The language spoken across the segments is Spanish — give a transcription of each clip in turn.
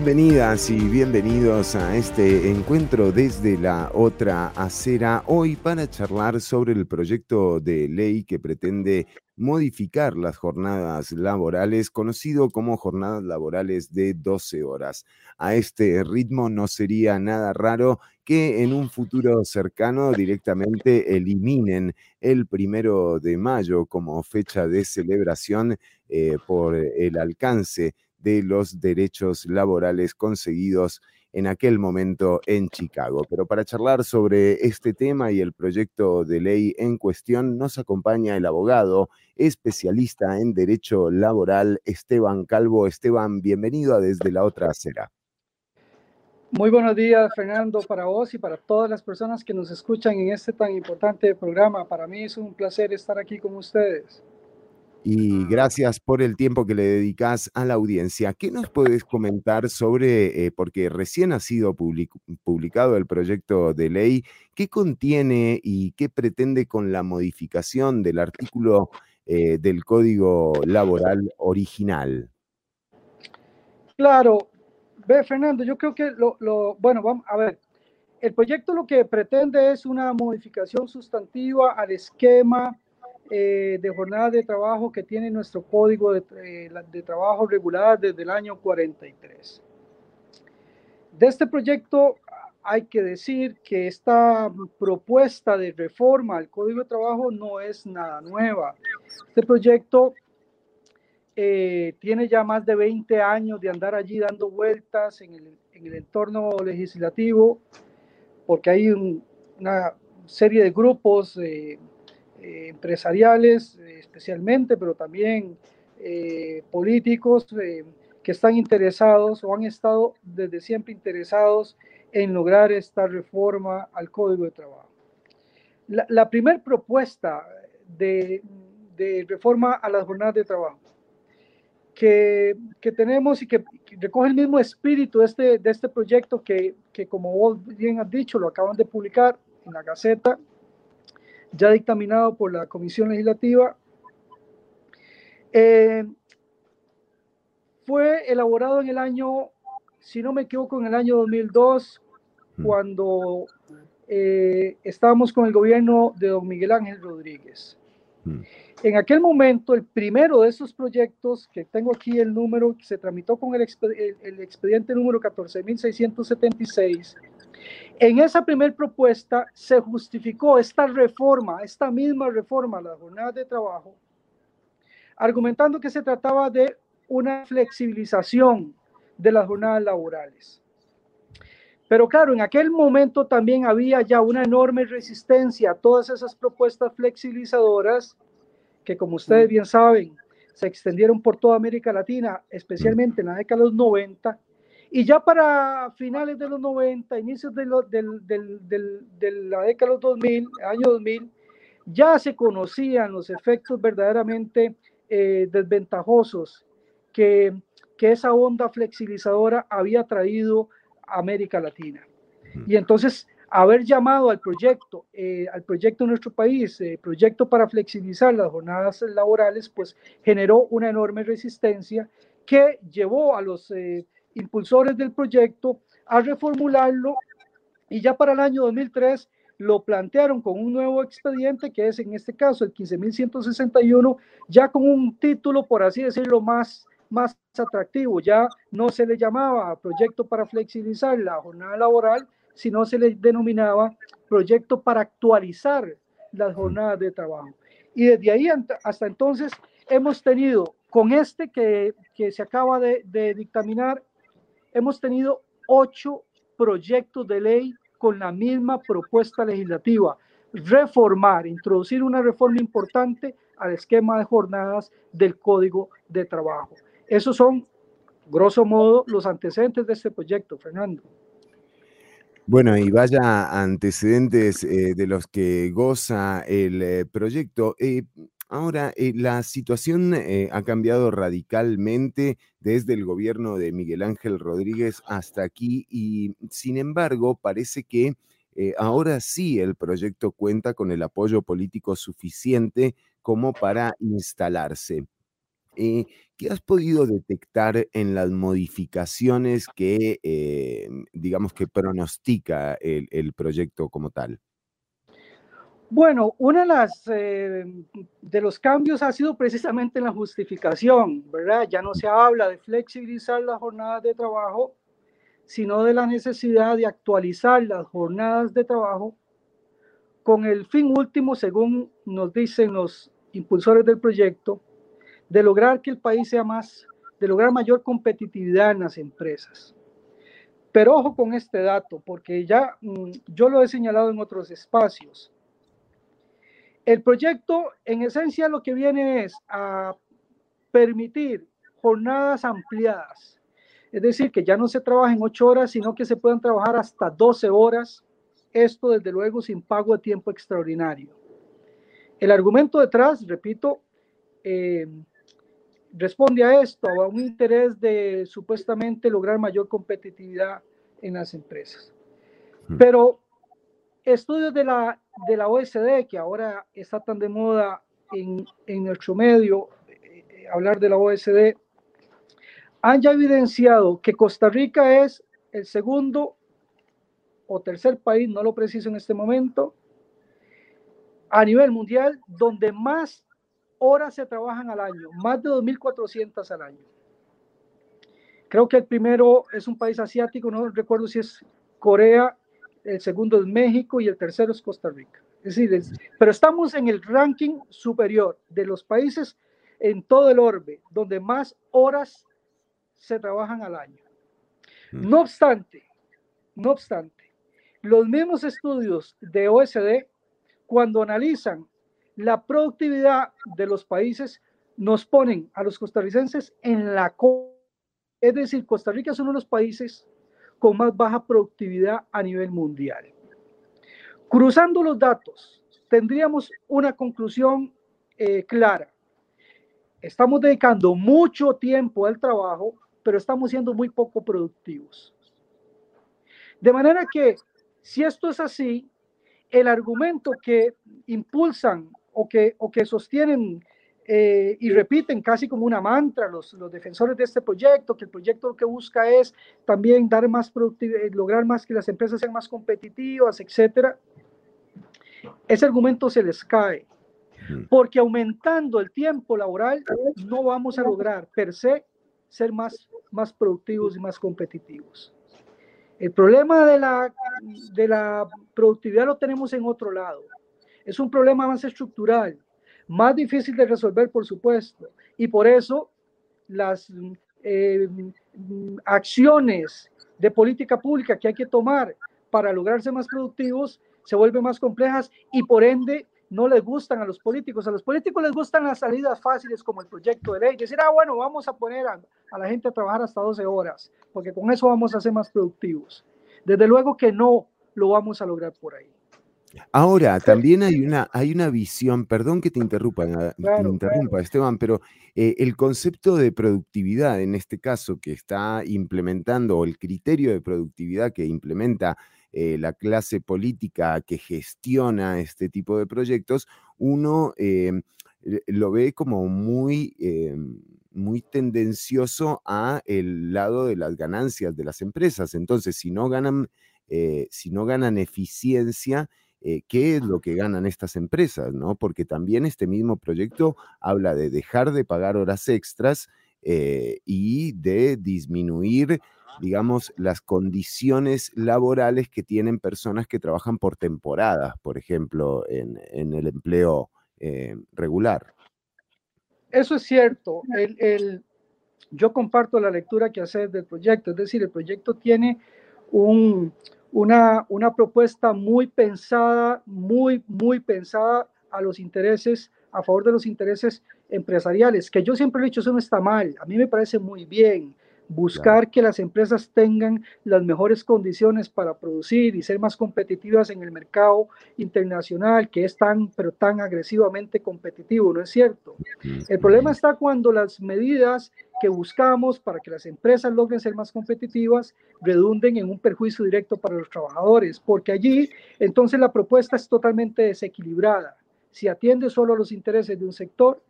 Bienvenidas y bienvenidos a este encuentro desde la otra acera, hoy para charlar sobre el proyecto de ley que pretende modificar las jornadas laborales, conocido como jornadas laborales de 12 horas. A este ritmo no sería nada raro que en un futuro cercano directamente eliminen el primero de mayo como fecha de celebración eh, por el alcance de los derechos laborales conseguidos en aquel momento en Chicago. Pero para charlar sobre este tema y el proyecto de ley en cuestión, nos acompaña el abogado especialista en derecho laboral, Esteban Calvo. Esteban, bienvenido a Desde la Otra Acera. Muy buenos días, Fernando, para vos y para todas las personas que nos escuchan en este tan importante programa. Para mí es un placer estar aquí con ustedes y gracias por el tiempo que le dedicas a la audiencia. ¿Qué nos puedes comentar sobre, eh, porque recién ha sido publicado el proyecto de ley, qué contiene y qué pretende con la modificación del artículo eh, del Código Laboral original? Claro, ve Fernando, yo creo que lo, lo, bueno, vamos a ver, el proyecto lo que pretende es una modificación sustantiva al esquema eh, de jornada de trabajo que tiene nuestro código de, eh, trabajo regular desde el año 43. De este proyecto hay que decir que esta propuesta de reforma al código de trabajo no es nada nueva. Este proyecto eh, tiene ya más de 20 años de andar allí dando vueltas en el, en el entorno legislativo, porque hay una serie de grupos eh, empresariales eh, especialmente, pero también eh, políticos que están interesados o han estado desde siempre interesados en lograr esta reforma al Código de Trabajo. La, primera propuesta de, de, reforma a las jornadas de trabajo que, que tenemos y que, recoge el mismo espíritu de este, de este proyecto que, que, como vos bien has dicho, lo acaban de publicar en la Gaceta ya dictaminado por la Comisión Legislativa. Eh, fue elaborado en el año, si no me equivoco, en el año 2002, mm. cuando eh, estábamos con el gobierno de don Miguel Ángel Rodríguez. Mm. En aquel momento, el primero de esos proyectos, que tengo aquí el número, que se tramitó con el, el expediente número 14.676, en esa primera propuesta se justificó esta reforma, esta misma reforma a las jornadas de trabajo, argumentando que se trataba de una flexibilización de las jornadas laborales. Pero claro, en aquel momento también había ya una enorme resistencia a todas esas propuestas flexibilizadoras que, como ustedes bien saben, se extendieron por toda América Latina, especialmente en la década de los 90, y ya para finales de los 90, inicios de, de la década de los 2000, año 2000, ya se conocían los efectos verdaderamente eh, desventajosos que, que esa onda flexibilizadora había traído a América Latina. Y entonces, haber llamado al proyecto, eh, al proyecto de nuestro país, eh, proyecto para flexibilizar las jornadas laborales, pues generó una enorme resistencia que llevó a los impulsores del proyecto a reformularlo y ya para el año 2003 lo plantearon con un nuevo expediente que es en este caso el 15.161, ya con un título, por así decirlo, más, más atractivo. Ya no se le llamaba proyecto para flexibilizar la jornada laboral, sino se le denominaba proyecto para actualizar las jornadas de trabajo. Y desde ahí hasta entonces hemos tenido con este que, que se acaba de, de dictaminar hemos tenido ocho proyectos de ley con la misma propuesta legislativa, reformar, introducir una reforma importante al esquema de jornadas del Código de Trabajo. Esos son, grosso modo, los antecedentes de este proyecto, Fernando. Bueno, y vaya antecedentes eh, de los que goza el eh, proyecto. Eh, Ahora, eh, la situación eh, ha cambiado radicalmente desde el gobierno de Miguel Ángel Rodríguez hasta aquí y, sin embargo, parece que eh, ahora sí el proyecto cuenta con el apoyo político suficiente como para instalarse. Eh, ¿Qué has podido detectar en las modificaciones que, eh, digamos, que pronostica el, proyecto como tal? Bueno, uno de, eh, de los cambios ha sido precisamente en la justificación, ¿verdad? Ya no se habla de flexibilizar las jornadas de trabajo, sino de la necesidad de actualizar las jornadas de trabajo con el fin último, según nos dicen los impulsores del proyecto, de lograr que el país sea más, de lograr mayor competitividad en las empresas. Pero ojo con este dato, porque ya mm, yo lo he señalado en otros espacios. El proyecto, en esencia, lo que viene es a permitir jornadas ampliadas. Es decir, que ya no se trabaja en ocho horas, sino que se puedan trabajar hasta 12 horas. Esto, desde luego, sin pago de tiempo extraordinario. El argumento detrás, repito, eh, responde a esto, a un interés de supuestamente lograr mayor competitividad en las empresas. Hmm. Pero estudios de la, de la OSD, que ahora está tan de moda en, en nuestro medio, eh, hablar de la OSD, han ya evidenciado que Costa Rica es el segundo o tercer país, no lo preciso en este momento, a nivel mundial, donde más horas se trabajan al año, más de 2.400 al año. Creo que el primero es un país asiático, no recuerdo si es Corea, el segundo es México y el tercero es Costa Rica. Es decir, pero estamos en el ranking superior de los países en todo el orbe, donde más horas se trabajan al año. No obstante, no obstante, los mismos estudios de OSD, cuando analizan la productividad de los países nos ponen a los costarricenses en la es decir, Costa Rica es uno de los países con más baja productividad a nivel mundial. Cruzando los datos, tendríamos una conclusión eh, clara. Estamos dedicando mucho tiempo al trabajo, pero estamos siendo muy poco productivos. De manera que, si esto es así, el argumento que impulsan o que, o que sostienen eh, y repiten casi como una mantra los, los defensores de este proyecto, que el proyecto lo que busca es también dar más productividad, eh, lograr más que las empresas sean más competitivas, etcétera. Ese argumento se les cae, porque aumentando el tiempo laboral no vamos a lograr per se ser más, más productivos y más competitivos. El problema de la, de la productividad lo tenemos en otro lado es un problema más estructural, más difícil de resolver, por supuesto. Y por eso las eh, acciones de política pública que hay que tomar para lograrse más productivos se vuelven más complejas y por ende no les gustan a los políticos. A los políticos les gustan las salidas fáciles como el proyecto de ley. Decir, ah, bueno, vamos a poner a, a la gente a trabajar hasta 12 horas, porque con eso vamos a ser más productivos. Desde luego que no lo vamos a lograr por ahí. Ahora, también hay una, hay una visión, perdón que te interrumpa, interrumpa Esteban, pero eh, el concepto de productividad, en este caso, que está implementando, o el criterio de productividad que implementa eh, la clase política que gestiona este tipo de proyectos, uno em, lo ve como muy, muy tendencioso a el lado de las ganancias de las empresas. Entonces, si no ganan, eh, si no ganan eficiencia, eh, qué es lo que ganan estas empresas, ¿no? Porque también este mismo proyecto habla de dejar de pagar horas extras eh, y de disminuir, digamos, las condiciones laborales que tienen personas que trabajan por temporadas, por ejemplo, en, el empleo eh, regular. Eso es cierto. yo comparto la lectura que haces del proyecto, es decir, el proyecto tiene un, una, una propuesta muy pensada, muy, muy pensada a los intereses, a favor de los intereses empresariales, que yo siempre he dicho, eso no está mal, a mí me parece muy bien buscar que las empresas tengan las mejores condiciones para producir y ser más competitivas en el mercado internacional, que es tan, pero tan agresivamente competitivo, ¿no es cierto? El problema está cuando las medidas que buscamos para que las empresas logren ser más competitivas redunden en un perjuicio directo para los trabajadores, porque allí entonces la propuesta es totalmente desequilibrada. Si atiende solo a los intereses de un sector,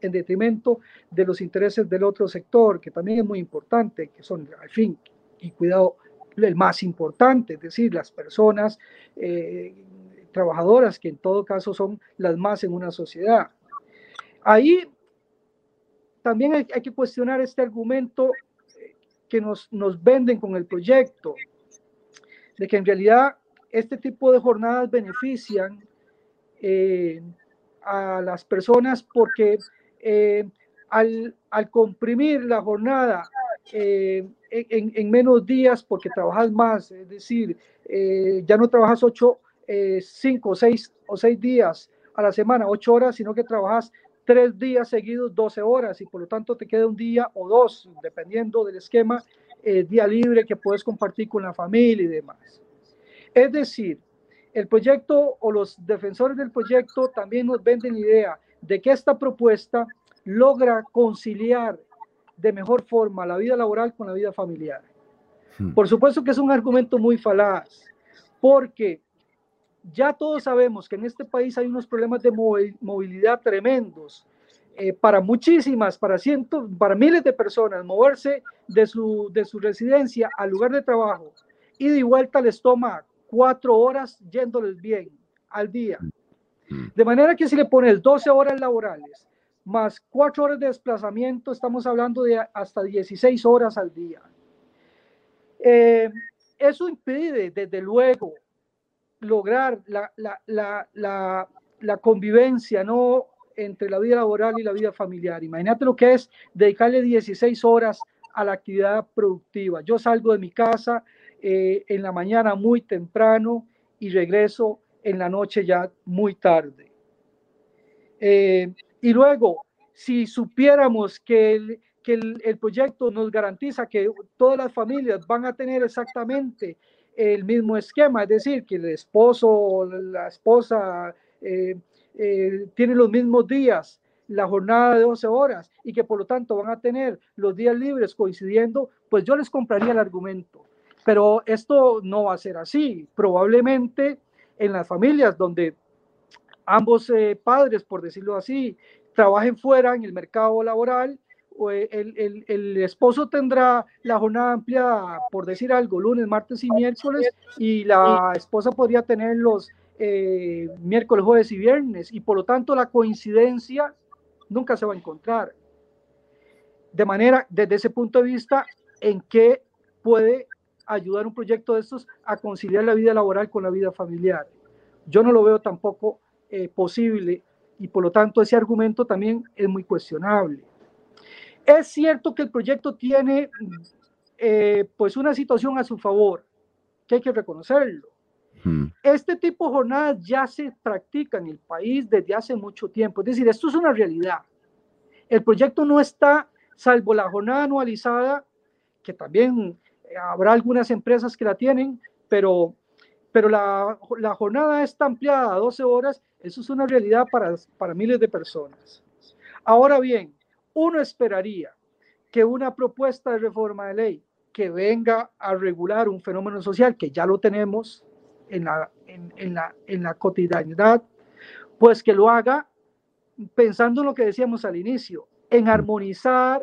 en detrimento de los intereses del otro sector, que también es muy importante, que son, al fin, y cuidado, el más importante, es decir, las personas eh, trabajadoras, que en todo caso son las más en una sociedad. Ahí también hay, que cuestionar este argumento eh, que nos, nos venden con el proyecto, de que en realidad este tipo de jornadas benefician eh, a las personas porque eh, al, al, comprimir la jornada en, en, menos días, porque trabajas más, es decir, ya no trabajas ocho, cinco, seis o seis días a la semana, ocho horas, sino que trabajas tres días seguidos, 12 horas, y por lo tanto te queda un día o dos, dependiendo del esquema, eh, día libre que puedes compartir con la familia y demás. Es decir, el proyecto o los defensores del proyecto también nos venden idea de que esta propuesta logra conciliar de mejor forma la vida laboral con la vida familiar. Hmm. Por supuesto que es un argumento muy falaz, porque ya todos sabemos que en este país hay unos problemas de movilidad tremendos. Eh, para muchísimas, para cientos, para miles de personas, moverse de su, de su residencia al lugar de trabajo y de vuelta les toma cuatro horas yéndoles bien al día. De manera que si le pones 12 horas laborales más cuatro horas de desplazamiento, estamos hablando de hasta 16 horas al día. Eh, eso impide, desde luego, lograr la, la, la, la, convivencia ¿no? entre la vida laboral y la vida familiar. Imagínate lo que es dedicarle 16 horas a la actividad productiva. Yo salgo de mi casa eh, en la mañana muy temprano y regreso en la noche ya muy tarde. Eh, y luego, si supiéramos que el, que el, el, proyecto nos garantiza que todas las familias van a tener exactamente el mismo esquema, es decir, que el esposo la esposa eh, eh, tiene los mismos días, la jornada de 12 horas y que por lo tanto van a tener los días libres coincidiendo, pues yo les compraría el argumento. Pero esto no va a ser así. Probablemente en las familias donde ambos eh, padres, por decirlo así, trabajen fuera en el mercado laboral, eh, el, el, esposo tendrá la jornada ampliada, por decir algo, lunes, martes y miércoles, y la esposa podría tener los eh, miércoles, jueves y viernes, y por lo tanto la coincidencia nunca se va a encontrar. De manera, desde ese punto de vista, ¿en qué puede ayudar un proyecto de estos a conciliar la vida laboral con la vida familiar? Yo no lo veo tampoco eh, posible y por lo tanto ese argumento también es muy cuestionable. Es cierto que el proyecto tiene eh, pues una situación a su favor, que hay que reconocerlo. Hmm. Este tipo de jornadas ya se practica en el país desde hace mucho tiempo. Es decir, esto es una realidad. El proyecto no está, salvo la jornada anualizada, que también habrá algunas empresas que la tienen, pero, pero la, la jornada está ampliada a 12 horas. Eso es una realidad para, para miles de personas. Ahora bien, uno esperaría que una propuesta de reforma de ley que venga a regular un fenómeno social que ya lo tenemos en la, en, la, en la cotidianidad, pues que lo haga pensando en lo que decíamos al inicio, en armonizar,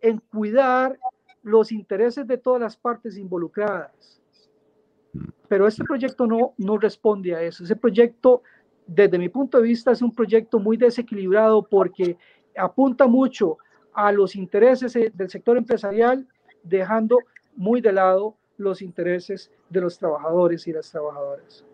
en cuidar los intereses de todas las partes involucradas. Pero este proyecto no, no responde a eso. Ese proyecto, desde mi punto de vista, es un proyecto muy desequilibrado porque apunta mucho a los intereses eh, del sector empresarial, dejando muy de lado los intereses de los trabajadores y las trabajadoras.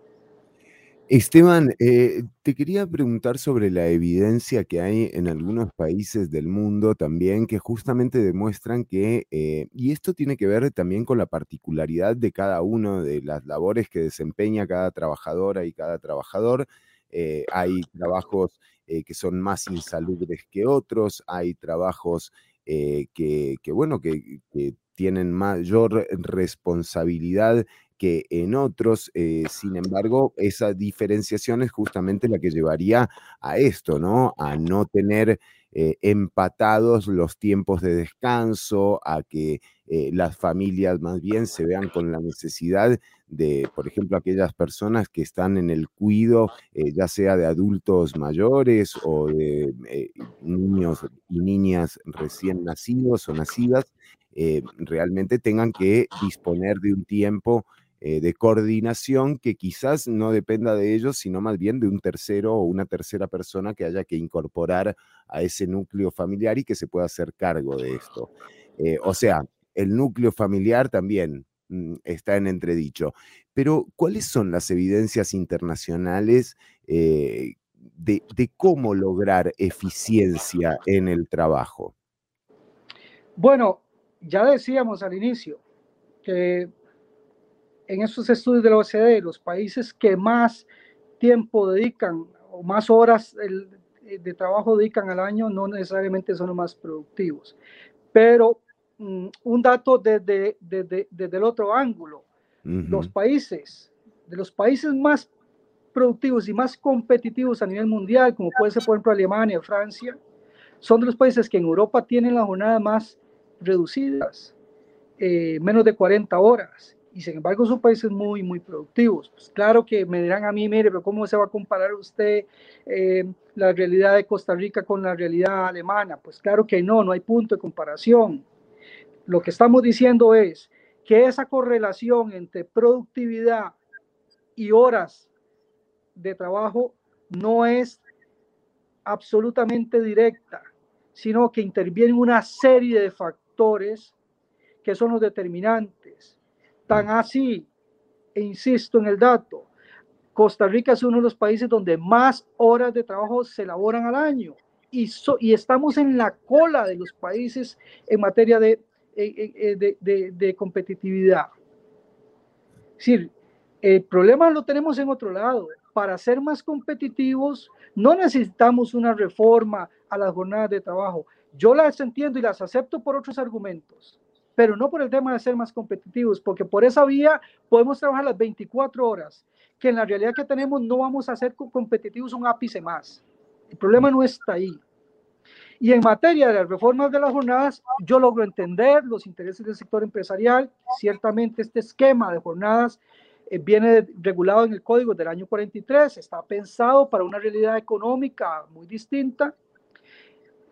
Esteban, eh, te quería preguntar sobre la evidencia que hay en algunos países del mundo también que justamente demuestran que, eh, y esto tiene que ver también con la particularidad de cada uno de las labores que desempeña cada trabajadora y cada trabajador. hay trabajos eh, que son más insalubres que otros, hay trabajos eh, que, bueno, que, tienen mayor responsabilidad que en otros. sin embargo, esa diferenciación es justamente la que llevaría a esto, ¿no? A no tener empatados los tiempos de descanso, a que las familias más bien se vean con la necesidad de, por ejemplo, aquellas personas que están en el cuido, eh, ya sea de adultos mayores o de eh, niños y niñas recién nacidos o nacidas, eh, realmente tengan que disponer de un tiempo de coordinación que quizás no dependa de ellos, sino más bien de un tercero o una tercera persona que haya que incorporar a ese núcleo familiar y que se pueda hacer cargo de esto. o sea, el núcleo familiar también Mm, está en entredicho. Pero, ¿cuáles son las evidencias internacionales eh, de, cómo lograr eficiencia en el trabajo? Bueno, ya decíamos al inicio que en esos estudios de la OCDE, los países que más tiempo dedican o más horas eh, de trabajo dedican al año no necesariamente son los más productivos. Pero Mm, un dato desde, desde, el otro ángulo. Los países, de los países más productivos y más competitivos a nivel mundial, como puede ser por ejemplo Alemania, Francia, son de los países que en Europa tienen las jornadas más reducidas, eh, menos de 40 horas, y sin embargo son países muy, muy productivos. Pues claro que me dirán a mí, mire, pero ¿cómo se va a comparar usted eh, la realidad de Costa Rica con la realidad alemana? Pues claro que no, no hay punto de comparación. Lo que estamos diciendo es que esa correlación entre productividad y horas de trabajo no es absolutamente directa, sino que intervienen una serie de factores que son los determinantes. Tan así, e insisto en el dato, Costa Rica es uno de los países donde más horas de trabajo se elaboran al año y, y estamos en la cola de los países en materia de eh, eh, de, de, competitividad. Es decir, el problema lo tenemos en otro lado. Para ser más competitivos, no necesitamos una reforma a las jornadas de trabajo. Yo las entiendo y las acepto por otros argumentos, pero no por el tema de ser más competitivos, porque por esa vía podemos trabajar las 24 horas, que en la realidad que tenemos no vamos a ser competitivos un ápice más. El problema no está ahí. Y en materia de las reformas de las jornadas, yo logro entender los intereses del sector empresarial. Ciertamente este esquema de jornadas eh, viene regulado en el código del año 43, está pensado para una realidad económica muy distinta.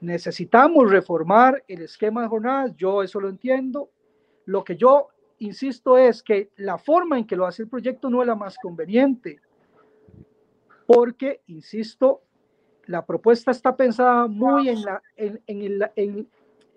Necesitamos reformar el esquema de jornadas, yo eso lo entiendo. Lo que yo insisto es que la forma en que lo hace el proyecto no es la más conveniente, porque, insisto, la propuesta está pensada muy en, la, en, en,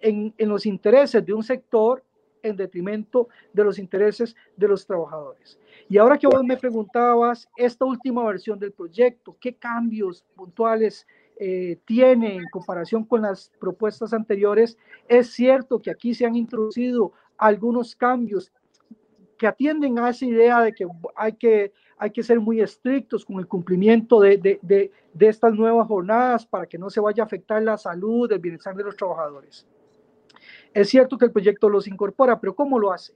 en, en, los intereses de un sector en detrimento de los intereses de los trabajadores. Y ahora que vos me preguntabas, esta última versión del proyecto, ¿qué cambios puntuales eh, tiene en comparación con las propuestas anteriores? Es cierto que aquí se han introducido algunos cambios que atienden a esa idea de que hay que hay que ser muy estrictos con el cumplimiento de, de, de, de, estas nuevas jornadas para que no se vaya a afectar la salud, el bienestar de los trabajadores. Es cierto que el proyecto los incorpora, pero ¿cómo lo hace?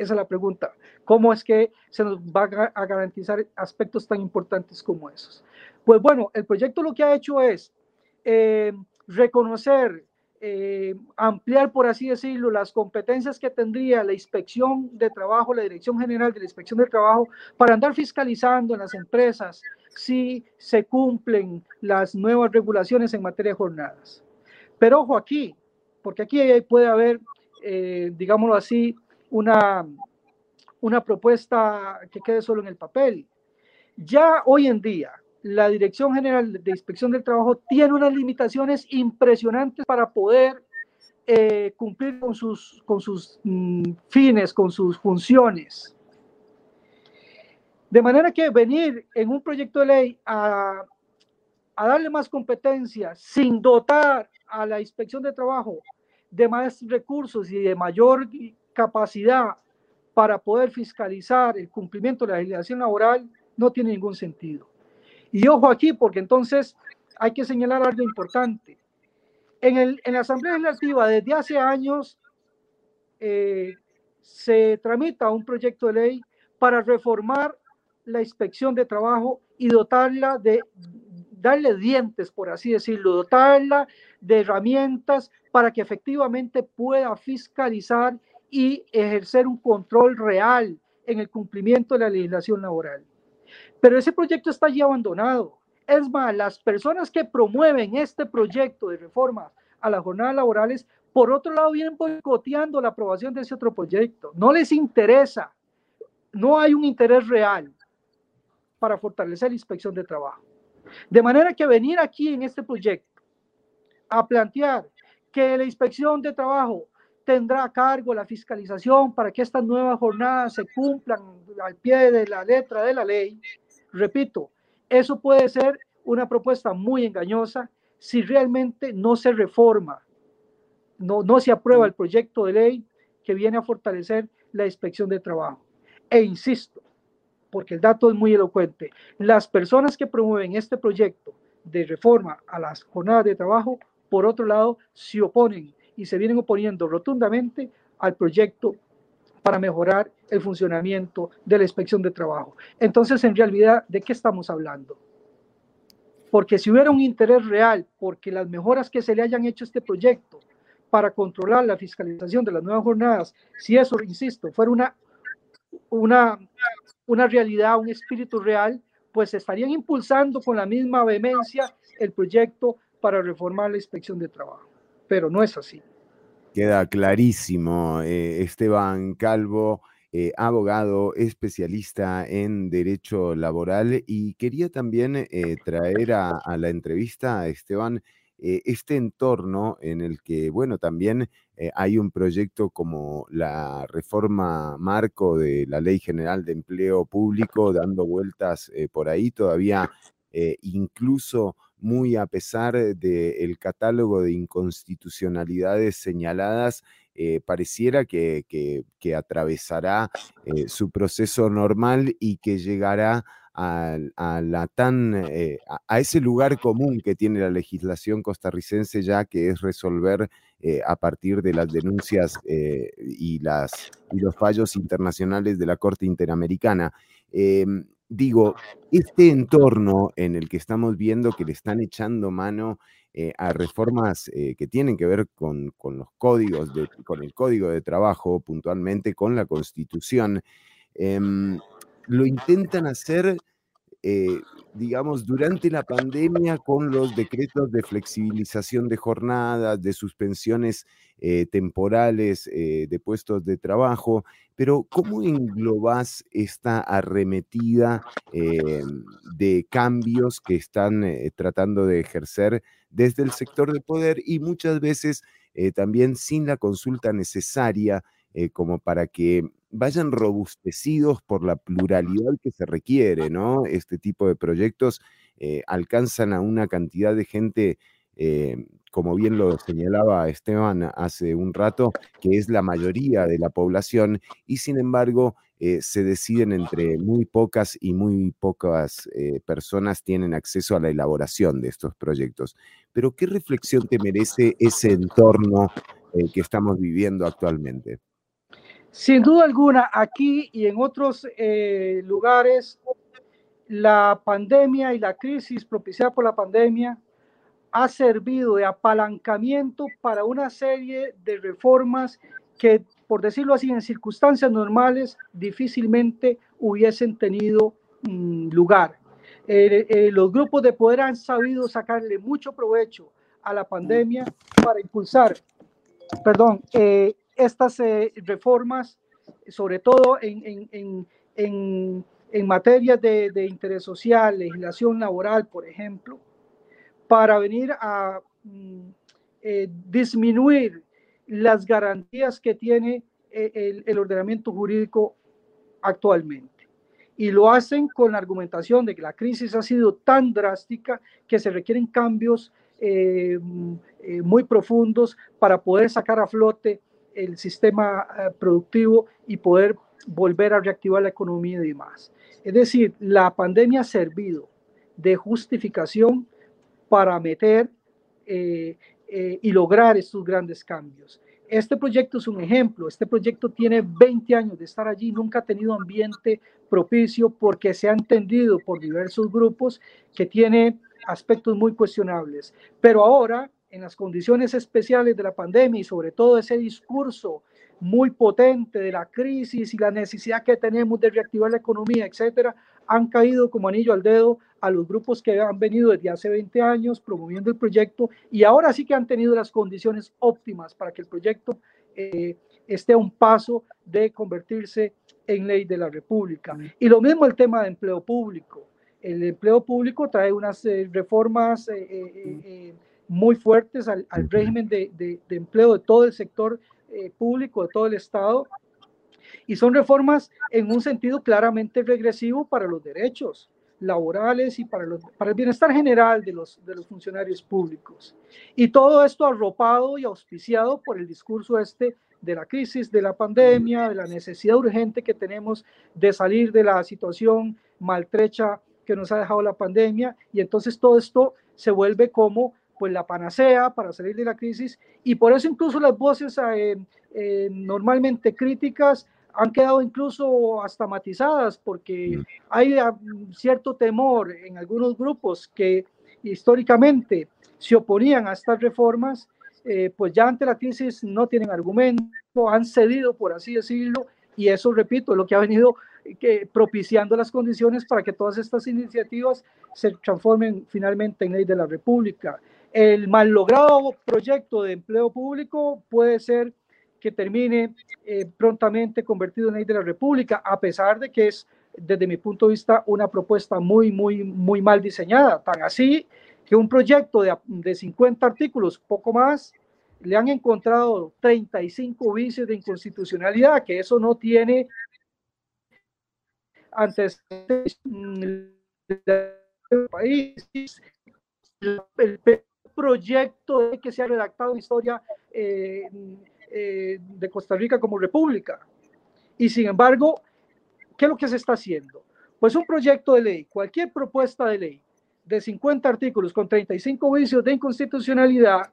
Esa es la pregunta. ¿Cómo es que se nos va a garantizar aspectos tan importantes como esos? Pues bueno, el proyecto lo que ha hecho es eh, reconocer eh, ampliar, por así decirlo, las competencias que tendría la inspección de trabajo, la Dirección General de la Inspección de Trabajo, para andar fiscalizando en las empresas si se cumplen las nuevas regulaciones en materia de jornadas. Pero ojo aquí, porque aquí puede haber, eh, digámoslo así, una, una propuesta que quede solo en el papel. Ya hoy en día, la Dirección General de Inspección del Trabajo tiene unas limitaciones impresionantes para poder eh, cumplir con sus, con sus mm, fines, con sus funciones. De manera que venir en un proyecto de ley a, a darle más competencia sin dotar a la inspección de trabajo de más recursos y de mayor capacidad para poder fiscalizar el cumplimiento de la legislación laboral no tiene ningún sentido. Y ojo aquí, porque entonces hay que señalar algo importante. En, el, en la Asamblea Legislativa, desde hace años, eh, se tramita un proyecto de ley para reformar la inspección de trabajo y dotarla de, darle dientes, por así decirlo, dotarla de herramientas para que efectivamente pueda fiscalizar y ejercer un control real en el cumplimiento de la legislación laboral. Pero ese proyecto está allí abandonado. Es más, las personas que promueven este proyecto de reforma a las jornadas laborales, por otro lado, vienen boicoteando la aprobación de ese otro proyecto. No les interesa, no hay un interés real para fortalecer la inspección de trabajo. De manera que venir aquí en este proyecto a plantear que la inspección de trabajo tendrá a cargo la fiscalización para que estas nuevas jornadas se cumplan al pie de la letra de la ley, repito, eso puede ser una propuesta muy engañosa si realmente no se reforma, no, no se aprueba el proyecto de ley que viene a fortalecer la inspección de trabajo. E insisto, porque el dato es muy elocuente, las personas que promueven este proyecto de reforma a las jornadas de trabajo, por otro lado, se oponen y se vienen oponiendo rotundamente al proyecto para mejorar el funcionamiento de la inspección de trabajo. Entonces, en realidad, ¿de qué estamos hablando? Porque si hubiera un interés real, porque las mejoras que se le hayan hecho a este proyecto para controlar la fiscalización de las nuevas jornadas, si eso, insisto, fuera una, una, una realidad, un espíritu real, pues estarían impulsando con la misma vehemencia el proyecto para reformar la inspección de trabajo. Pero no es así. Queda clarísimo, eh, Esteban Calvo, eh, abogado especialista en derecho laboral y quería también eh, traer a, la entrevista a Esteban este entorno en el que, bueno, también hay un proyecto como la reforma marco de la Ley General de Empleo Público dando vueltas por ahí, todavía incluso muy a pesar del catálogo de inconstitucionalidades señaladas, eh, pareciera que, atravesará eh, su proceso normal y que llegará a, la tan, eh, a, ese lugar común que tiene la legislación costarricense ya que es resolver a partir de las denuncias y, las, y los fallos internacionales de la Corte Interamericana. Digo, este entorno en el que estamos viendo que le están echando mano eh, a reformas eh, que tienen que ver con, los códigos, con el código de trabajo, puntualmente con la constitución, em, lo intentan hacer eh, digamos, durante la pandemia con los decretos de flexibilización de jornadas, de suspensiones eh, temporales eh, de puestos de trabajo, pero ¿cómo englobas esta arremetida de cambios que están tratando de ejercer desde el sector de poder y muchas veces también sin la consulta necesaria como para que vayan robustecidos por la pluralidad que se requiere, ¿no? Este tipo de proyectos eh, alcanzan a una cantidad de gente, eh, como bien lo señalaba Esteban hace un rato, que es la mayoría de la población y sin embargo eh, se deciden entre muy pocas y muy pocas personas tienen acceso a la elaboración de estos proyectos. Pero ¿qué reflexión te merece ese entorno que estamos viviendo actualmente? Sin duda alguna, aquí y en otros eh, lugares, la pandemia y la crisis propiciada por la pandemia ha servido de apalancamiento para una serie de reformas que, por decirlo así, en circunstancias normales difícilmente hubiesen tenido mm, lugar. Eh, eh, los grupos de poder han sabido sacarle mucho provecho a la pandemia para impulsar, perdón, estas eh, reformas, sobre todo en, en, en, en materias de, de, interés social, legislación laboral, por ejemplo, para venir a mm, eh, disminuir las garantías que tiene eh, el, el, ordenamiento jurídico actualmente. Y lo hacen con la argumentación de que la crisis ha sido tan drástica que se requieren cambios mm, muy profundos para poder sacar a flote el sistema eh, productivo y poder volver a reactivar la economía y demás. Es decir, la pandemia ha servido de justificación para meter eh, eh, y lograr estos grandes cambios. Este proyecto es un ejemplo. Este proyecto tiene 20 años de estar allí, nunca ha tenido ambiente propicio porque se ha entendido por diversos grupos que tiene aspectos muy cuestionables. Pero ahora, en las condiciones especiales de la pandemia y sobre todo ese discurso muy potente de la crisis y la necesidad que tenemos de reactivar la economía, etcétera, han caído como anillo al dedo a los grupos que han venido desde hace 20 años promoviendo el proyecto y ahora sí que han tenido las condiciones óptimas para que el proyecto eh, esté a un paso de convertirse en ley de la República. Y lo mismo el tema de empleo público. El empleo público trae unas eh, reformas eh, muy fuertes al, régimen de, de, empleo de todo el sector público, de todo el Estado, y son reformas en un sentido claramente regresivo para los derechos laborales y para, los, para el bienestar general de los, de los funcionarios públicos. Y todo esto arropado y auspiciado por el discurso este de la crisis, de la pandemia, de la necesidad urgente que tenemos de salir de la situación maltrecha que nos ha dejado la pandemia. Y entonces todo esto se vuelve como pues la panacea para salir de la crisis y por eso incluso las voces eh, eh, normalmente críticas han quedado incluso hasta matizadas porque mm. hay ah, cierto temor en algunos grupos que históricamente se oponían a estas reformas, eh, pues ya ante la crisis no tienen argumento, han cedido, por así decirlo, y eso, repito, es lo que ha venido que, propiciando las condiciones para que todas estas iniciativas se transformen finalmente en ley de la República. El mal logrado proyecto de empleo público puede ser que termine eh, prontamente convertido en ley de la República, a pesar de que es, desde mi punto de vista, una propuesta muy, muy, muy mal diseñada. Tan así que un proyecto de, de 50 artículos, poco más, le han encontrado 35 vicios de inconstitucionalidad, que eso no tiene antes del país. El, proyecto que se ha redactado historia eh, eh, de Costa Rica como república. Y sin embargo, ¿qué es lo que se está haciendo? Pues un proyecto de ley, cualquier propuesta de ley de 50 artículos con 35 vicios de inconstitucionalidad,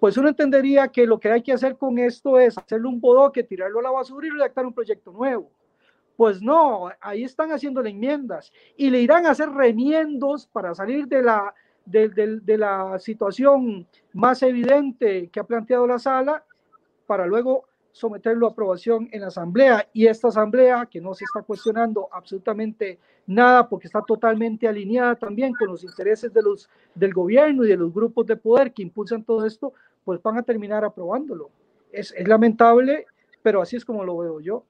pues uno entendería que lo que hay que hacer con esto es hacerle un bodoque, tirarlo a la basura y redactar un proyecto nuevo. Pues no, ahí están haciendo enmiendas y le irán a hacer remiendos para salir de la, de, de la situación más evidente que ha planteado la sala para luego someterlo a aprobación en la asamblea y esta asamblea que no se está cuestionando absolutamente nada porque está totalmente alineada también con los intereses de los del gobierno y de los grupos de poder que impulsan todo esto, pues van a terminar aprobándolo. Es, es lamentable, pero así es como lo veo yo.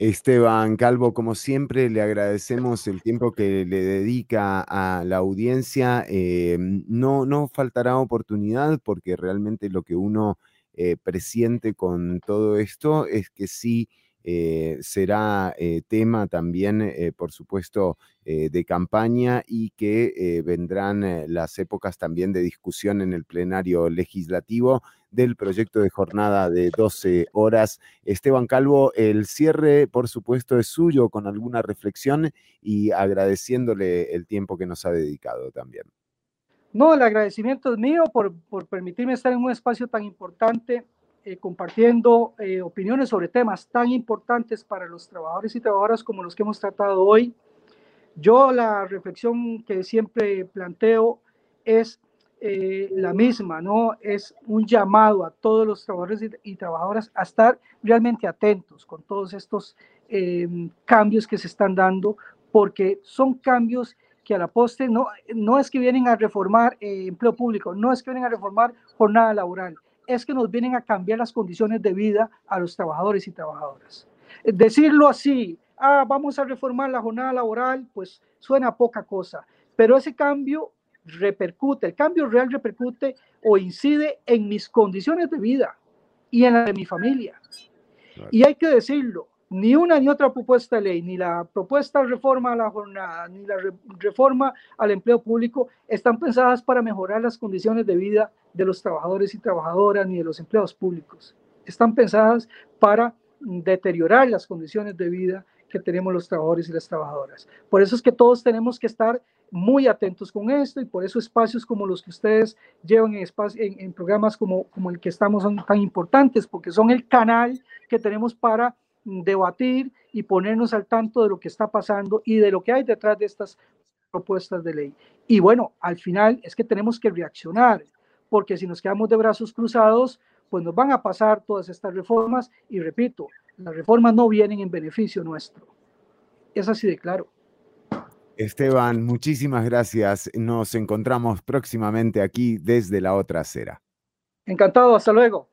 Esteban Calvo, como siempre, le agradecemos el tiempo que le dedica a la audiencia. Eh, no, no faltará oportunidad porque realmente lo que uno eh, presiente con todo esto es que sí eh, será tema también, por supuesto, de campaña y que vendrán las épocas también de discusión en el plenario legislativo del proyecto de jornada de 12 horas. Esteban Calvo, el cierre, por supuesto, es suyo con alguna reflexión y agradeciéndole el tiempo que nos ha dedicado también. No, el agradecimiento es mío por, por permitirme estar en un espacio tan importante, eh, compartiendo eh, opiniones sobre temas tan importantes para los trabajadores y trabajadoras como los que hemos tratado hoy. Yo la reflexión que siempre planteo es eh, la misma, ¿no? Es un llamado a todos los trabajadores y, trabajadoras a estar realmente atentos con todos estos cambios que se están dando, porque son cambios que a la poste no, no es que vienen a reformar eh, empleo público, no es que vienen a reformar jornada laboral, es que nos vienen a cambiar las condiciones de vida a los trabajadores y trabajadoras. Eh, decirlo así, ah, vamos a reformar la jornada laboral, pues suena poca cosa, pero ese cambio repercute, el cambio real repercute o incide en mis condiciones de vida y en la de mi familia. Y hay que decirlo, ni una ni otra propuesta de ley, ni la propuesta de reforma a la jornada, ni la reforma al empleo público están pensadas para mejorar las condiciones de vida de los trabajadores y trabajadoras ni de los empleados públicos. Están pensadas para deteriorar las condiciones de vida que tenemos los trabajadores y las trabajadoras. Por eso es que todos tenemos que estar muy atentos con esto y por eso espacios como los que ustedes llevan en, en, programas como, como el que estamos son tan importantes, porque son el canal que tenemos para debatir y ponernos al tanto de lo que está pasando y de lo que hay detrás de estas propuestas de ley. Y bueno, al final es que tenemos que reaccionar, porque si nos quedamos de brazos cruzados, pues nos van a pasar todas estas reformas y repito, las reformas no vienen en beneficio nuestro. Es así de claro. Esteban, muchísimas gracias. Nos encontramos próximamente aquí desde la otra acera. Encantado, hasta luego.